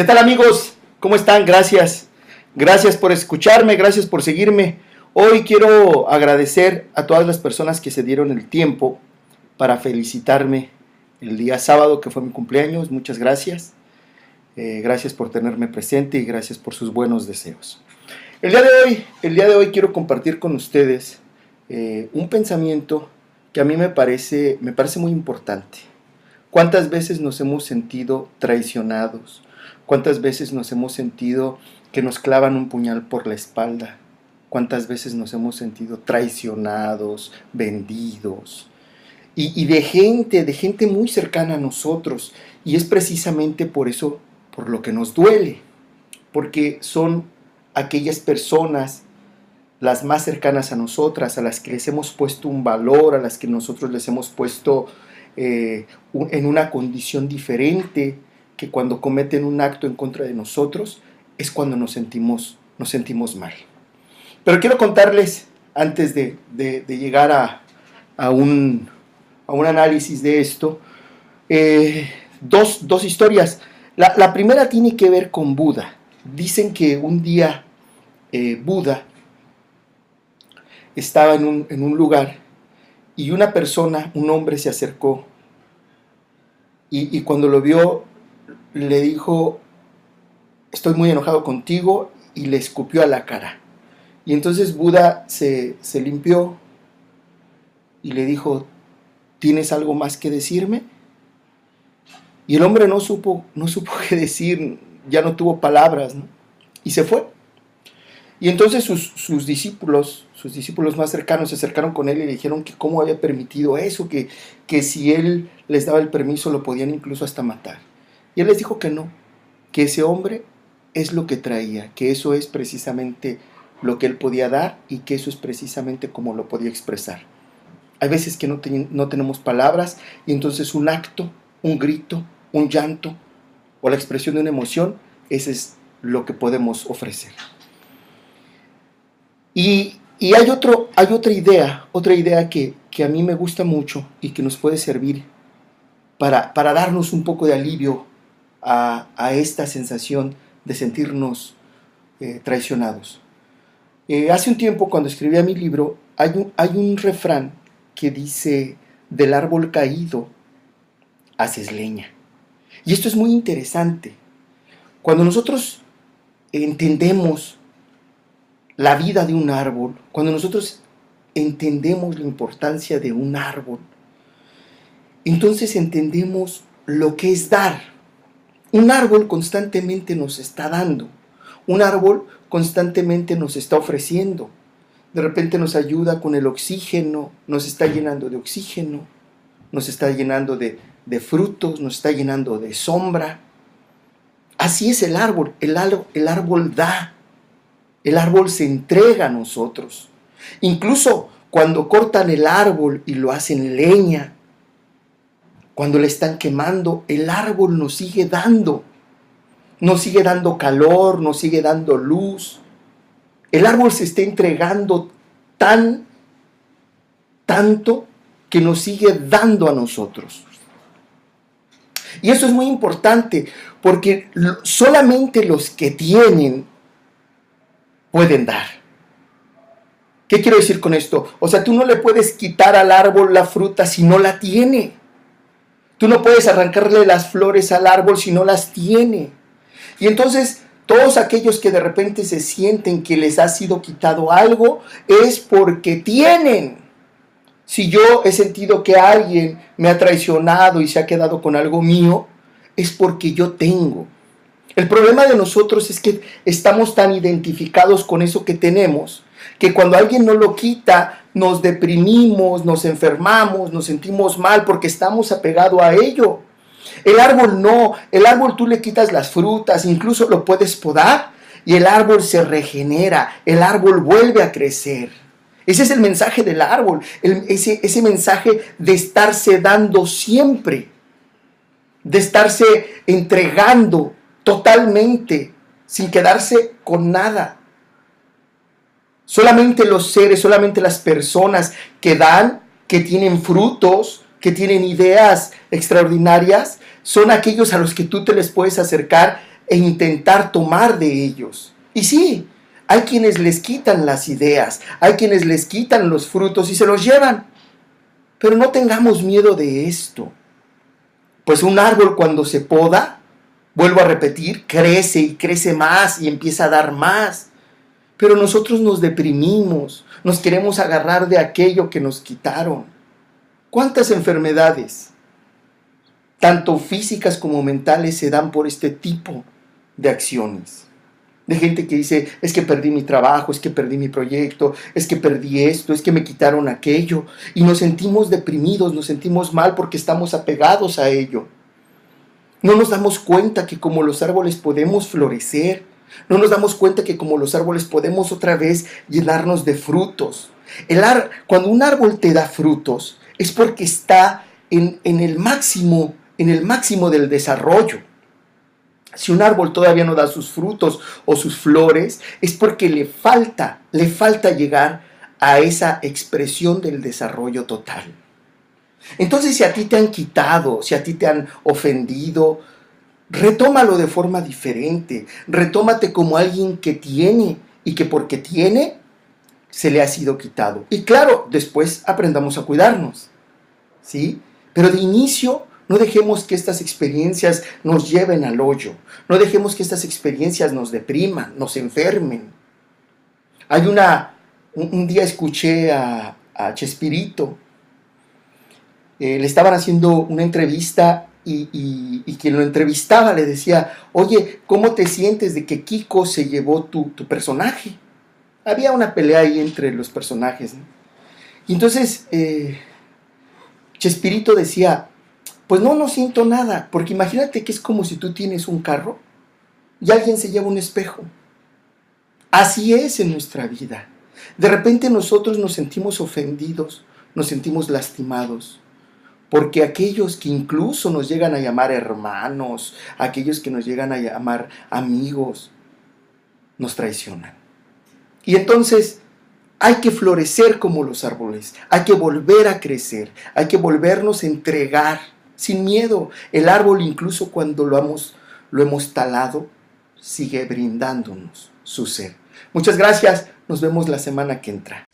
¿Qué tal amigos? ¿Cómo están? Gracias. Gracias por escucharme, gracias por seguirme. Hoy quiero agradecer a todas las personas que se dieron el tiempo para felicitarme el día sábado que fue mi cumpleaños. Muchas gracias. Eh, gracias por tenerme presente y gracias por sus buenos deseos. El día de hoy, el día de hoy quiero compartir con ustedes eh, un pensamiento que a mí me parece, me parece muy importante. ¿Cuántas veces nos hemos sentido traicionados? ¿Cuántas veces nos hemos sentido que nos clavan un puñal por la espalda? ¿Cuántas veces nos hemos sentido traicionados, vendidos? Y, de gente, de gente muy cercana a nosotros. Y es precisamente por eso, por lo que nos duele. Porque son aquellas personas las más cercanas a nosotras, a las que les hemos puesto un valor, a las que nosotros les hemos puesto eh, en una condición diferente, que cuando cometen un acto en contra de nosotros es cuando nos sentimos, nos sentimos mal. Pero quiero contarles, antes de, llegar a, un, análisis de esto, eh, dos, historias. La, primera tiene que ver con Buda. Dicen que un día eh, Buda estaba en un, en un lugar y una persona, un hombre se acercó y, cuando lo vio le dijo, estoy muy enojado contigo y le escupió a la cara. Y entonces Buda se, se limpió y le dijo, ¿tienes algo más que decirme? Y el hombre no supo, no supo qué decir, ya no tuvo palabras, y se fue. Y entonces sus, discípulos, sus discípulos más cercanos se acercaron con él y le dijeron que cómo había permitido eso, que, que si él les daba el permiso lo podían incluso hasta matar. Él les dijo que no, que ese hombre es lo que traía, que eso es precisamente lo que él podía dar y que eso es precisamente como lo podía expresar. Hay veces que no, tenemos palabras y entonces un acto, un grito, un llanto o la expresión de una emoción, ese es lo que podemos ofrecer. Y, hay, otra idea, otra idea que, a mí me gusta mucho y que nos puede servir para, para darnos un poco de alivio a, esta sensación de sentirnos eh, traicionados. Eh, hace un tiempo, cuando escribía mi libro, hay un, hay un refrán que dice, del árbol caído haces leña. Y esto es muy interesante. Cuando nosotros entendemos la vida de un árbol, cuando nosotros entendemos la importancia de un árbol, entonces entendemos lo que es dar. Un árbol constantemente nos está dando. Un árbol constantemente nos está ofreciendo. De repente nos ayuda con el oxígeno, nos está llenando de oxígeno, nos está llenando de, frutos, nos está llenando de sombra. Así es el árbol. El árbol da. El árbol se entrega a nosotros. Incluso cuando cortan el árbol y lo hacen leña, cuando le están quemando, el árbol nos sigue dando. Nos sigue dando calor, nos sigue dando luz. El árbol se está entregando tan, tanto que nos sigue dando a nosotros. Y eso es muy importante porque solamente los que tienen pueden dar. ¿Qué quiero decir con esto? O sea, tú no le puedes quitar al árbol la fruta si no la tiene. Tú no puedes arrancarle las flores al árbol si no las tiene. Y entonces, todos aquellos que de repente se sienten que les ha sido quitado algo, es porque tienen. Si yo he sentido que alguien me ha traicionado y se ha quedado con algo mío, es porque yo tengo. El problema de nosotros es que estamos tan identificados con eso que tenemos que cuando alguien no lo quita nos deprimimos, nos enfermamos, nos sentimos mal porque estamos apegados a ello. El árbol no, el árbol tú le quitas las frutas, incluso lo puedes podar y el árbol se regenera, el árbol vuelve a crecer. Ese es el mensaje del árbol, ese, ese mensaje de estarse dando siempre, de estarse entregando, totalmente, sin quedarse con nada. Solamente los seres, solamente las personas que dan, que tienen frutos, que tienen ideas extraordinarias, son aquellos a los que tú te les puedes acercar e intentar tomar de ellos. Y sí, hay quienes les quitan las ideas, hay quienes les quitan los frutos y se los llevan. Pero no tengamos miedo de esto. Pues un árbol cuando se poda, vuelvo a repetir, crece y crece más y empieza a dar más. Pero nosotros nos deprimimos, nos queremos agarrar de aquello que nos quitaron. ¿Cuántas enfermedades, tanto físicas como mentales, se dan por este tipo de acciones? de gente que dice, es que perdí mi trabajo, es que perdí mi proyecto, es que perdí esto, es que me quitaron aquello. Y nos sentimos deprimidos, nos sentimos mal porque estamos apegados a ello. No nos damos cuenta que como los árboles podemos florecer. No nos damos cuenta que como los árboles podemos otra vez llenarnos de frutos. El ar cuando un árbol te da frutos es porque está en, en el máximo, en el máximo del desarrollo. Si un árbol todavía no da sus frutos o sus flores, es porque le falta, le falta llegar a esa expresión del desarrollo total. Entonces, si a ti te han quitado, si a ti te han ofendido, retómalo de forma diferente. Retómate como alguien que tiene y que porque tiene, se le ha sido quitado. Y claro, después aprendamos a cuidarnos. ¿Sí? Pero de inicio, no dejemos que estas experiencias nos lleven al hoyo. No dejemos que estas experiencias nos depriman, nos enfermen. Hay una, un, día escuché a, Chespirito, eh, le estaban haciendo una entrevista y, quien lo entrevistaba le decía, oye, ¿cómo te sientes de que Kiko se llevó tu, personaje? Había una pelea ahí entre los personajes. Y entonces eh, Chespirito decía, pues no, no siento nada, porque imagínate que es como si tú tienes un carro y alguien se lleva un espejo. Así es en nuestra vida. De repente nosotros nos sentimos ofendidos, nos sentimos lastimados, porque aquellos que incluso nos llegan a llamar hermanos, aquellos que nos llegan a llamar amigos, nos traicionan. Y entonces hay que florecer como los árboles, hay que volver a crecer, hay que volvernos a entregar sin miedo. El árbol incluso cuando lo hemos, lo hemos talado, sigue brindándonos su ser. Muchas gracias, nos vemos la semana que entra.